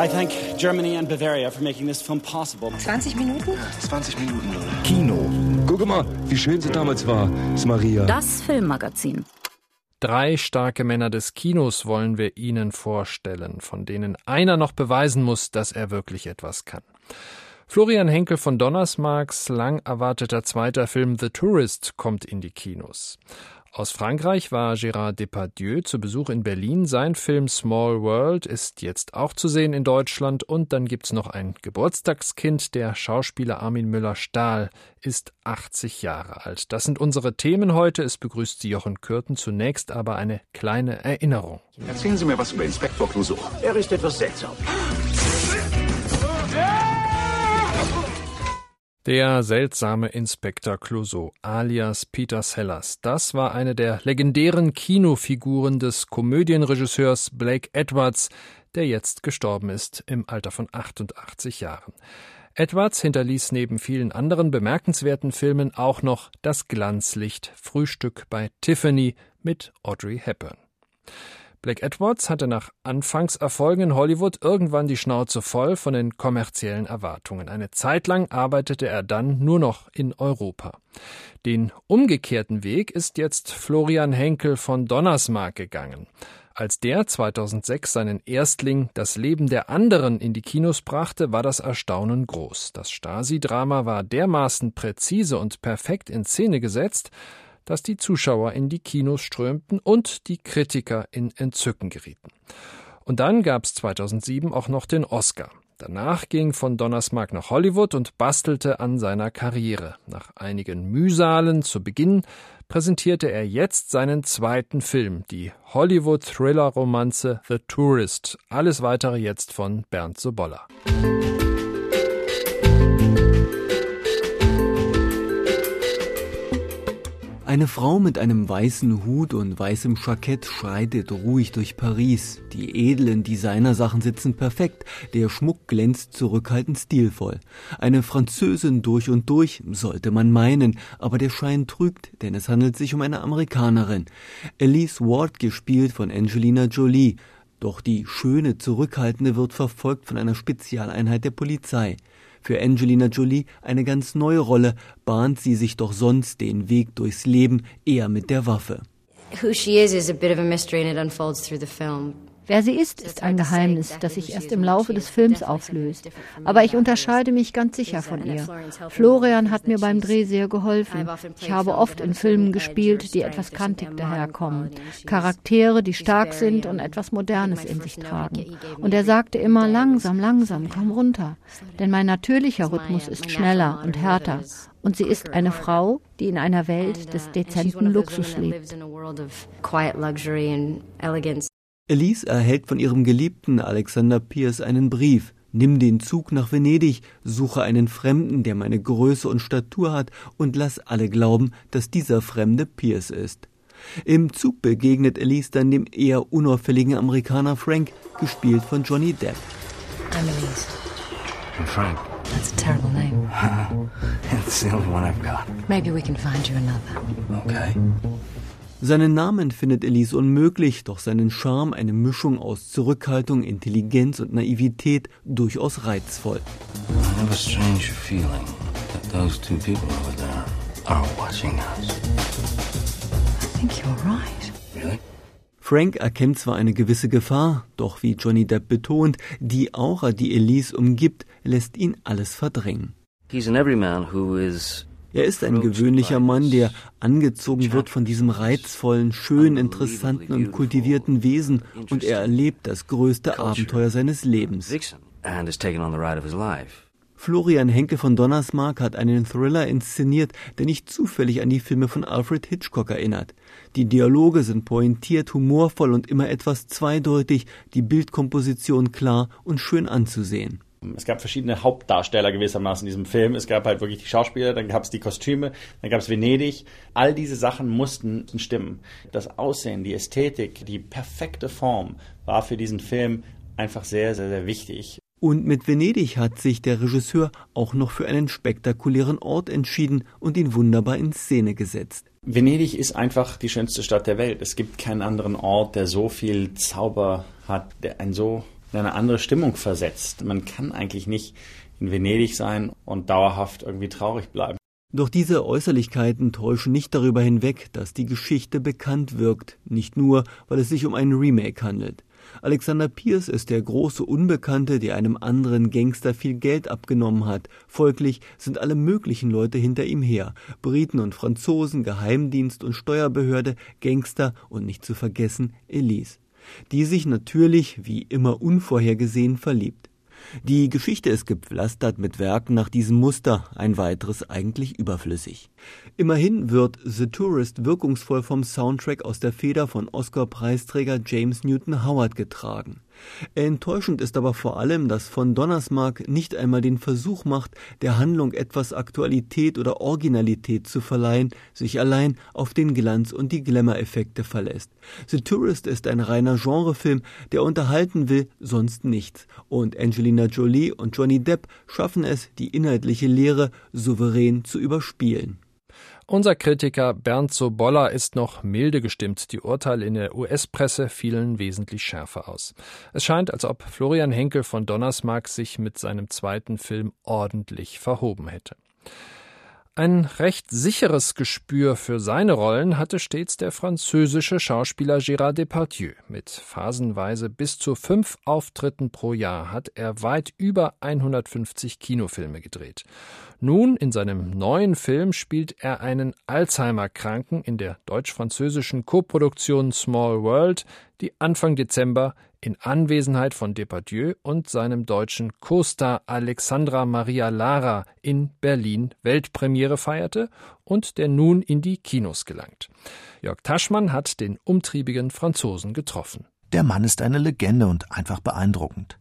I thank Germany and Bavaria for making this film possible. 20 Minuten? 20 Minuten, Leute. Kino. Guck mal, wie schön sie damals war, Maria. Das Filmmagazin. Drei starke Männer des Kinos wollen wir Ihnen vorstellen, von denen einer noch beweisen muss, dass er wirklich etwas kann. Florian Henkel von Donnersmarks lang erwarteter zweiter Film The Tourist kommt in die Kinos. Aus Frankreich war Gérard Depardieu zu Besuch in Berlin. Sein Film Small World ist jetzt auch zu sehen in Deutschland. Und dann gibt's noch ein Geburtstagskind. Der Schauspieler Armin Müller-Stahl ist 80 Jahre alt. Das sind unsere Themen heute. Es begrüßt Sie Jochen Kürten. Zunächst aber eine kleine Erinnerung. Erzählen Sie mir was über Inspektor Clouseau. Er ist etwas seltsam. Der seltsame Inspektor Clouseau, alias Peter Sellers, das war eine der legendären Kinofiguren des Komödienregisseurs Blake Edwards, der jetzt gestorben ist im Alter von 88 Jahren. Edwards hinterließ neben vielen anderen bemerkenswerten Filmen auch noch das Glanzlicht Frühstück bei Tiffany mit Audrey Hepburn. Black Edwards hatte nach Anfangserfolgen in Hollywood irgendwann die Schnauze voll von den kommerziellen Erwartungen. Eine Zeit lang arbeitete er dann nur noch in Europa. Den umgekehrten Weg ist jetzt Florian Henkel von Donnersmarck gegangen. Als der 2006 seinen Erstling Das Leben der anderen in die Kinos brachte, war das Erstaunen groß. Das Stasi-Drama war dermaßen präzise und perfekt in Szene gesetzt, dass die Zuschauer in die Kinos strömten und die Kritiker in Entzücken gerieten. Und dann gab es 2007 auch noch den Oscar. Danach ging von Donnersmarck nach Hollywood und bastelte an seiner Karriere. Nach einigen Mühsalen zu Beginn präsentierte er jetzt seinen zweiten Film, die Hollywood-Thriller-Romanze The Tourist. Alles weitere jetzt von Bernd Sobolla. Eine Frau mit einem weißen Hut und weißem Jackett schreitet ruhig durch Paris. Die edlen Designersachen sitzen perfekt, der Schmuck glänzt zurückhaltend stilvoll. Eine Französin durch und durch, sollte man meinen, aber der Schein trügt, denn es handelt sich um eine Amerikanerin. Elise Ward gespielt von Angelina Jolie. Doch die schöne, zurückhaltende wird verfolgt von einer Spezialeinheit der Polizei. Für Angelina Jolie eine ganz neue Rolle, bahnt sie sich doch sonst den Weg durchs Leben eher mit der Waffe. Who she is is a bit of a mystery and it unfolds through the film. Wer sie ist, ist ein Geheimnis, das sich erst im Laufe des Films auflöst. Aber ich unterscheide mich ganz sicher von ihr. Florian hat mir beim Dreh sehr geholfen. Ich habe oft in Filmen gespielt, die etwas kantig daherkommen. Charaktere, die stark sind und etwas Modernes in sich tragen. Und er sagte immer langsam, langsam, komm runter. Denn mein natürlicher Rhythmus ist schneller und härter. Und sie ist eine Frau, die in einer Welt des dezenten Luxus lebt. Elise erhält von ihrem Geliebten Alexander Pierce einen Brief. Nimm den Zug nach Venedig, suche einen Fremden, der meine Größe und Statur hat, und lass alle glauben, dass dieser Fremde Pierce ist. Im Zug begegnet Elise dann dem eher unauffälligen Amerikaner Frank, gespielt von Johnny Depp. I'm Elise. I'm Frank. That's a terrible name. It's the only one I've got. Maybe we can find you another. Okay. Seinen Namen findet Elise unmöglich, doch seinen Charme, eine Mischung aus Zurückhaltung, Intelligenz und Naivität, durchaus reizvoll. I have a strange feeling that those two people over there are watching us. I think you're right. Really? Frank erkennt zwar eine gewisse Gefahr, doch wie Johnny Depp betont, die Aura, die Elise umgibt, lässt ihn alles verdrängen. He's an everyman who is er ist ein gewöhnlicher Mann, der angezogen wird von diesem reizvollen, schön, interessanten und kultivierten Wesen und er erlebt das größte Abenteuer seines Lebens. Florian Henke von Donnersmarck hat einen Thriller inszeniert, der nicht zufällig an die Filme von Alfred Hitchcock erinnert. Die Dialoge sind pointiert, humorvoll und immer etwas zweideutig, die Bildkomposition klar und schön anzusehen. Es gab verschiedene Hauptdarsteller gewissermaßen in diesem Film. Es gab halt wirklich die Schauspieler, dann gab es die Kostüme, dann gab es Venedig. All diese Sachen mussten stimmen. Das Aussehen, die Ästhetik, die perfekte Form war für diesen Film einfach sehr, sehr, sehr wichtig. Und mit Venedig hat sich der Regisseur auch noch für einen spektakulären Ort entschieden und ihn wunderbar in Szene gesetzt. Venedig ist einfach die schönste Stadt der Welt. Es gibt keinen anderen Ort, der so viel Zauber hat, der ein so in eine andere Stimmung versetzt. Man kann eigentlich nicht in Venedig sein und dauerhaft irgendwie traurig bleiben. Doch diese Äußerlichkeiten täuschen nicht darüber hinweg, dass die Geschichte bekannt wirkt, nicht nur, weil es sich um einen Remake handelt. Alexander Pierce ist der große Unbekannte, der einem anderen Gangster viel Geld abgenommen hat. Folglich sind alle möglichen Leute hinter ihm her. Briten und Franzosen, Geheimdienst und Steuerbehörde, Gangster und nicht zu vergessen Elise. Die sich natürlich, wie immer unvorhergesehen, verliebt. Die Geschichte ist gepflastert mit Werken nach diesem Muster, ein weiteres eigentlich überflüssig. Immerhin wird The Tourist wirkungsvoll vom Soundtrack aus der Feder von Oscar-Preisträger James Newton Howard getragen. Enttäuschend ist aber vor allem, dass von Donnersmarck nicht einmal den Versuch macht, der Handlung etwas Aktualität oder Originalität zu verleihen, sich allein auf den Glanz und die Glamour-Effekte verlässt. The Tourist ist ein reiner Genrefilm, der unterhalten will, sonst nichts. Und Angelina Jolie und Johnny Depp schaffen es, die inhaltliche Lehre souverän zu überspielen. Unser Kritiker Bernd Sobolla ist noch milde gestimmt. Die Urteile in der US-Presse fielen wesentlich schärfer aus. Es scheint, als ob Florian Henkel von Donnersmarck sich mit seinem zweiten Film ordentlich verhoben hätte. Ein recht sicheres Gespür für seine Rollen hatte stets der französische Schauspieler Gérard Depardieu. Mit phasenweise bis zu fünf Auftritten pro Jahr hat er weit über 150 Kinofilme gedreht. Nun, in seinem neuen Film spielt er einen Alzheimer-Kranken in der deutsch-französischen Koproduktion Small World, die Anfang Dezember in Anwesenheit von Depardieu und seinem deutschen Co-Star Alexandra Maria Lara in Berlin Weltpremiere feierte und der nun in die Kinos gelangt. Jörg Taschmann hat den umtriebigen Franzosen getroffen. Der Mann ist eine Legende und einfach beeindruckend.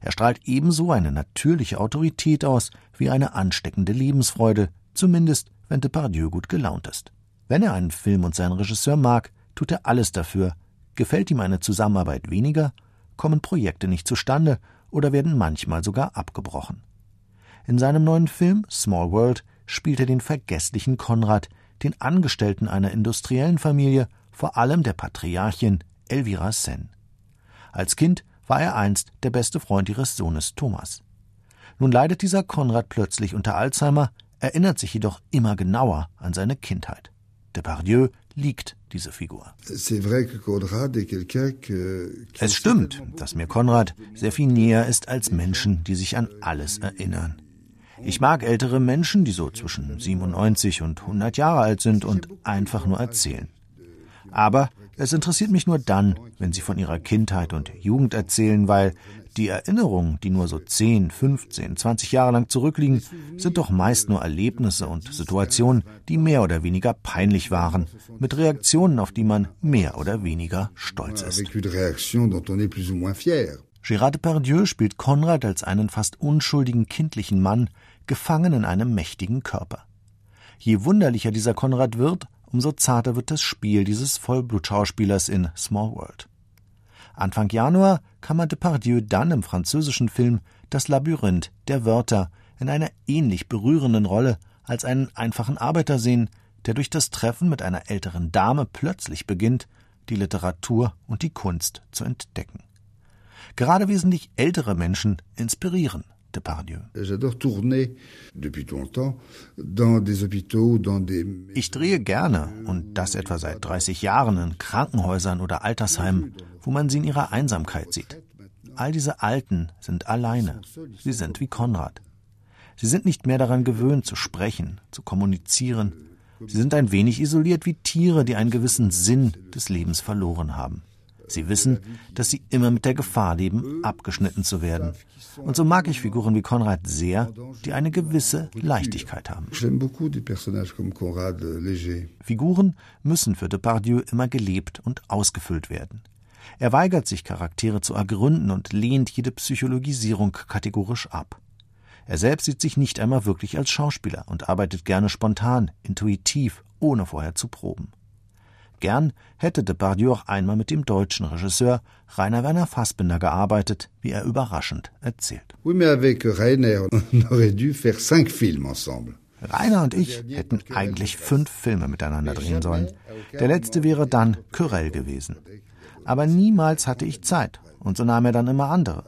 Er strahlt ebenso eine natürliche Autorität aus wie eine ansteckende Lebensfreude, zumindest wenn Depardieu gut gelaunt ist. Wenn er einen Film und seinen Regisseur mag, tut er alles dafür, Gefällt ihm eine Zusammenarbeit weniger, kommen Projekte nicht zustande oder werden manchmal sogar abgebrochen. In seinem neuen Film Small World spielt er den vergesslichen Konrad, den Angestellten einer industriellen Familie, vor allem der Patriarchin Elvira Sen. Als Kind war er einst der beste Freund ihres Sohnes Thomas. Nun leidet dieser Konrad plötzlich unter Alzheimer, erinnert sich jedoch immer genauer an seine Kindheit. Depardieu liegt diese Figur. Es stimmt, dass mir Konrad sehr viel näher ist als Menschen, die sich an alles erinnern. Ich mag ältere Menschen, die so zwischen 97 und 100 Jahre alt sind und einfach nur erzählen. Aber es interessiert mich nur dann, wenn sie von ihrer Kindheit und Jugend erzählen, weil die Erinnerungen, die nur so 10, 15, 20 Jahre lang zurückliegen, sind doch meist nur Erlebnisse und Situationen, die mehr oder weniger peinlich waren, mit Reaktionen, auf die man mehr oder weniger stolz ist. Gérard Depardieu spielt Konrad als einen fast unschuldigen kindlichen Mann, gefangen in einem mächtigen Körper. Je wunderlicher dieser Konrad wird, umso zarter wird das Spiel dieses Vollblutschauspielers in Small World. Anfang Januar kann man Depardieu dann im französischen Film Das Labyrinth der Wörter in einer ähnlich berührenden Rolle als einen einfachen Arbeiter sehen, der durch das Treffen mit einer älteren Dame plötzlich beginnt, die Literatur und die Kunst zu entdecken. Gerade wesentlich ältere Menschen inspirieren. Ich drehe gerne, und das etwa seit 30 Jahren, in Krankenhäusern oder Altersheimen, wo man sie in ihrer Einsamkeit sieht. All diese Alten sind alleine. Sie sind wie Konrad. Sie sind nicht mehr daran gewöhnt, zu sprechen, zu kommunizieren. Sie sind ein wenig isoliert wie Tiere, die einen gewissen Sinn des Lebens verloren haben. Sie wissen, dass sie immer mit der Gefahr leben, abgeschnitten zu werden. Und so mag ich Figuren wie Konrad sehr, die eine gewisse Leichtigkeit haben. Figuren müssen für Depardieu immer gelebt und ausgefüllt werden. Er weigert sich, Charaktere zu ergründen und lehnt jede Psychologisierung kategorisch ab. Er selbst sieht sich nicht einmal wirklich als Schauspieler und arbeitet gerne spontan, intuitiv, ohne vorher zu proben. Gern hätte Depardieu auch einmal mit dem deutschen Regisseur Rainer Werner Fassbinder gearbeitet, wie er überraschend erzählt. Rainer und ich hätten eigentlich fünf Filme miteinander drehen sollen. Der letzte wäre dann Querelle gewesen. Aber niemals hatte ich Zeit. und so nahm er dann immer andere.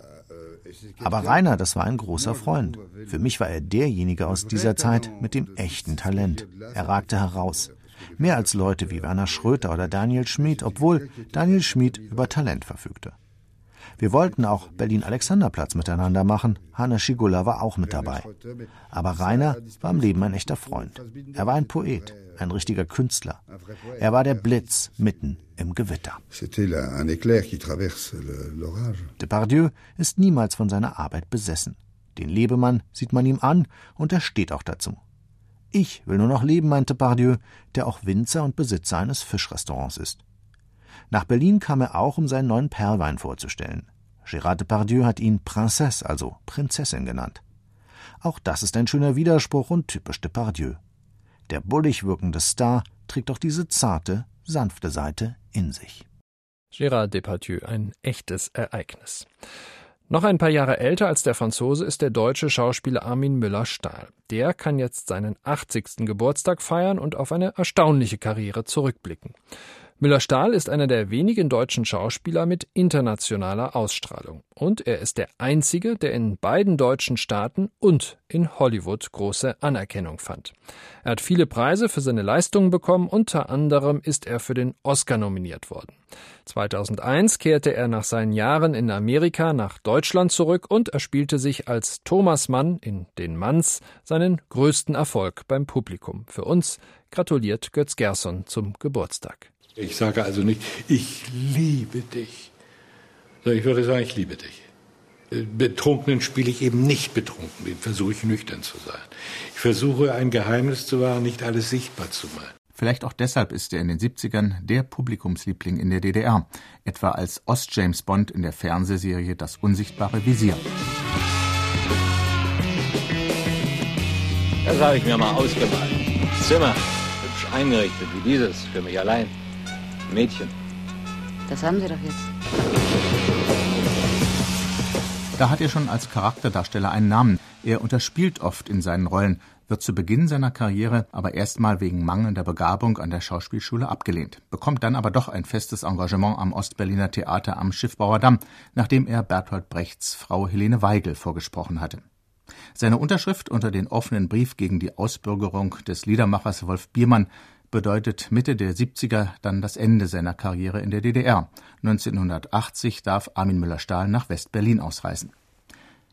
Aber Rainer, das war ein großer Freund. Für mich war er derjenige aus dieser Zeit mit dem echten Talent. Er ragte heraus. Mehr als Leute wie Werner Schröter oder Daniel Schmid, obwohl Daniel Schmid über Talent verfügte. Wir wollten auch Berlin-Alexanderplatz miteinander machen. Hanna Schigula war auch mit dabei. Aber Rainer war im Leben ein echter Freund. Er war ein Poet, ein richtiger Künstler. Er war der Blitz mitten im Gewitter. Depardieu ist niemals von seiner Arbeit besessen. Den Lebemann sieht man ihm an und er steht auch dazu. Ich will nur noch leben, meinte Depardieu, der auch Winzer und Besitzer eines Fischrestaurants ist. Nach Berlin kam er auch, um seinen neuen Perlwein vorzustellen. Gérard Depardieu hat ihn Princesse, also Prinzessin genannt. Auch das ist ein schöner Widerspruch und typisch Depardieu. Der bullig wirkende Star trägt auch diese zarte, sanfte Seite in sich. Gérard Depardieu, ein echtes Ereignis. Noch ein paar Jahre älter als der Franzose ist der deutsche Schauspieler Armin Müller-Stahl. Der kann jetzt seinen 80. Geburtstag feiern und auf eine erstaunliche Karriere zurückblicken. Müller-Stahl ist einer der wenigen deutschen Schauspieler mit internationaler Ausstrahlung. Und er ist der einzige, der in beiden deutschen Staaten und in Hollywood große Anerkennung fand. Er hat viele Preise für seine Leistungen bekommen, unter anderem ist er für den Oscar nominiert worden. 2001 kehrte er nach seinen Jahren in Amerika nach Deutschland zurück und erspielte sich als Thomas Mann in Den Manns seinen größten Erfolg beim Publikum. Für uns gratuliert Götz Gerson zum Geburtstag. Ich sage also nicht, ich liebe dich, sondern ich würde sagen, ich liebe dich. Betrunkenen spiele ich eben nicht betrunken, den versuche ich nüchtern zu sein. Ich versuche ein Geheimnis zu wahren, nicht alles sichtbar zu machen. Vielleicht auch deshalb ist er in den 70ern der Publikumsliebling in der DDR, etwa als Ost-James Bond in der Fernsehserie Das unsichtbare Visier. Das habe ich mir mal ausgemalt. Zimmer, hübsch eingerichtet wie dieses, für mich allein. Mädchen. Das haben Sie doch jetzt. Da hat er schon als Charakterdarsteller einen Namen. Er unterspielt oft in seinen Rollen, wird zu Beginn seiner Karriere aber erstmal wegen mangelnder Begabung an der Schauspielschule abgelehnt, bekommt dann aber doch ein festes Engagement am Ostberliner Theater am Schiffbauer Damm, nachdem er Bertolt Brechts Frau Helene Weigel vorgesprochen hatte. Seine Unterschrift unter den offenen Brief gegen die Ausbürgerung des Liedermachers Wolf Biermann bedeutet Mitte der 70er dann das Ende seiner Karriere in der DDR. 1980 darf Armin Müller-Stahl nach West-Berlin ausreisen.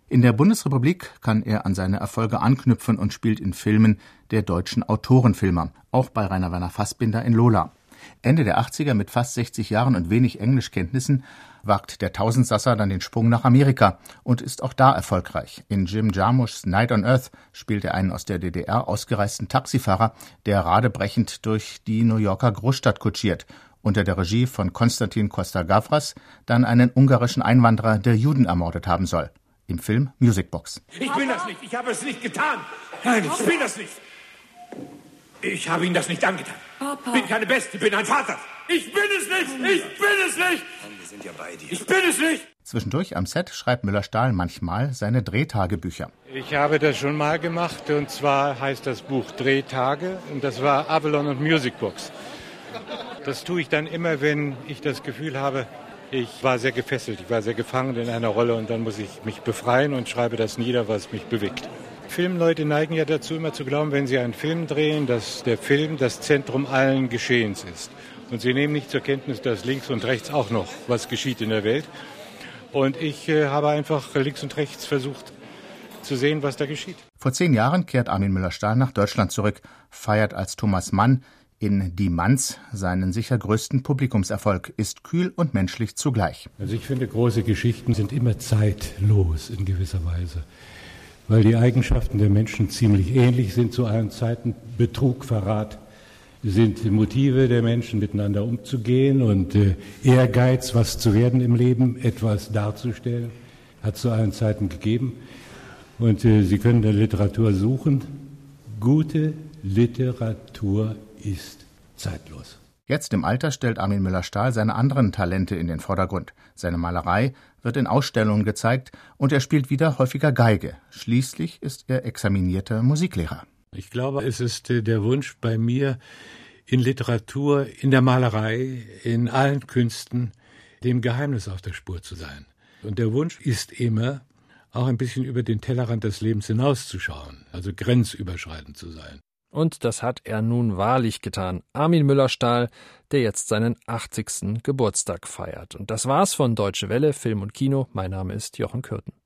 In der Bundesrepublik kann er an seine Erfolge anknüpfen und spielt in Filmen der deutschen Autorenfilmer, auch bei Rainer Werner Fassbinder in Lola. Ende der 80er mit fast 60 Jahren und wenig Englischkenntnissen wagt der Tausendsasser dann den Sprung nach Amerika und ist auch da erfolgreich. In Jim Jarmuschs Night on Earth spielt er einen aus der DDR ausgereisten Taxifahrer, der radebrechend durch die New Yorker Großstadt kutschiert unter der Regie von Konstantin Costa-Gavras dann einen ungarischen Einwanderer, der Juden ermordet haben soll. Im Film Musicbox. Ich bin das nicht, ich habe es nicht getan. Nein, ich bin das nicht. Ich habe Ihnen das nicht angetan. Papa. Bin keine Beste, bin ein Vater. Ich bin es nicht, ich bin es nicht. Wir sind ja bei dir. Ich bin es nicht. Zwischendurch am Set schreibt Müller-Stahl manchmal seine Drehtagebücher. Ich habe das schon mal gemacht und zwar heißt das Buch Drehtage und das war Avalon und Musicbox. Das tue ich dann immer, wenn ich das Gefühl habe, ich war sehr gefesselt, ich war sehr gefangen in einer Rolle und dann muss ich mich befreien und schreibe das nieder, was mich bewegt. Filmleute neigen ja dazu, immer zu glauben, wenn sie einen Film drehen, dass der Film das Zentrum allen Geschehens ist. Und sie nehmen nicht zur Kenntnis, dass links und rechts auch noch was geschieht in der Welt. Und ich äh, habe einfach links und rechts versucht zu sehen, was da geschieht. Vor zehn Jahren kehrt Armin Müller-Stahl nach Deutschland zurück, feiert als Thomas Mann in Die Manns seinen sicher größten Publikumserfolg, ist kühl und menschlich zugleich. Also ich finde, große Geschichten sind immer zeitlos in gewisser Weise weil die Eigenschaften der Menschen ziemlich ähnlich sind zu allen Zeiten. Betrug, Verrat sind Motive der Menschen, miteinander umzugehen und äh, Ehrgeiz, was zu werden im Leben, etwas darzustellen, hat zu allen Zeiten gegeben. Und äh, Sie können der Literatur suchen. Gute Literatur ist zeitlos. Jetzt im Alter stellt Armin Müller-Stahl seine anderen Talente in den Vordergrund. Seine Malerei wird in Ausstellungen gezeigt und er spielt wieder häufiger Geige. Schließlich ist er examinierter Musiklehrer. Ich glaube, es ist äh, der Wunsch bei mir, in Literatur, in der Malerei, in allen Künsten dem Geheimnis auf der Spur zu sein. Und der Wunsch ist immer, auch ein bisschen über den Tellerrand des Lebens hinauszuschauen, also grenzüberschreitend zu sein. Und das hat er nun wahrlich getan. Armin Müller-Stahl, der jetzt seinen 80. Geburtstag feiert. Und das war's von Deutsche Welle, Film und Kino. Mein Name ist Jochen Kürten.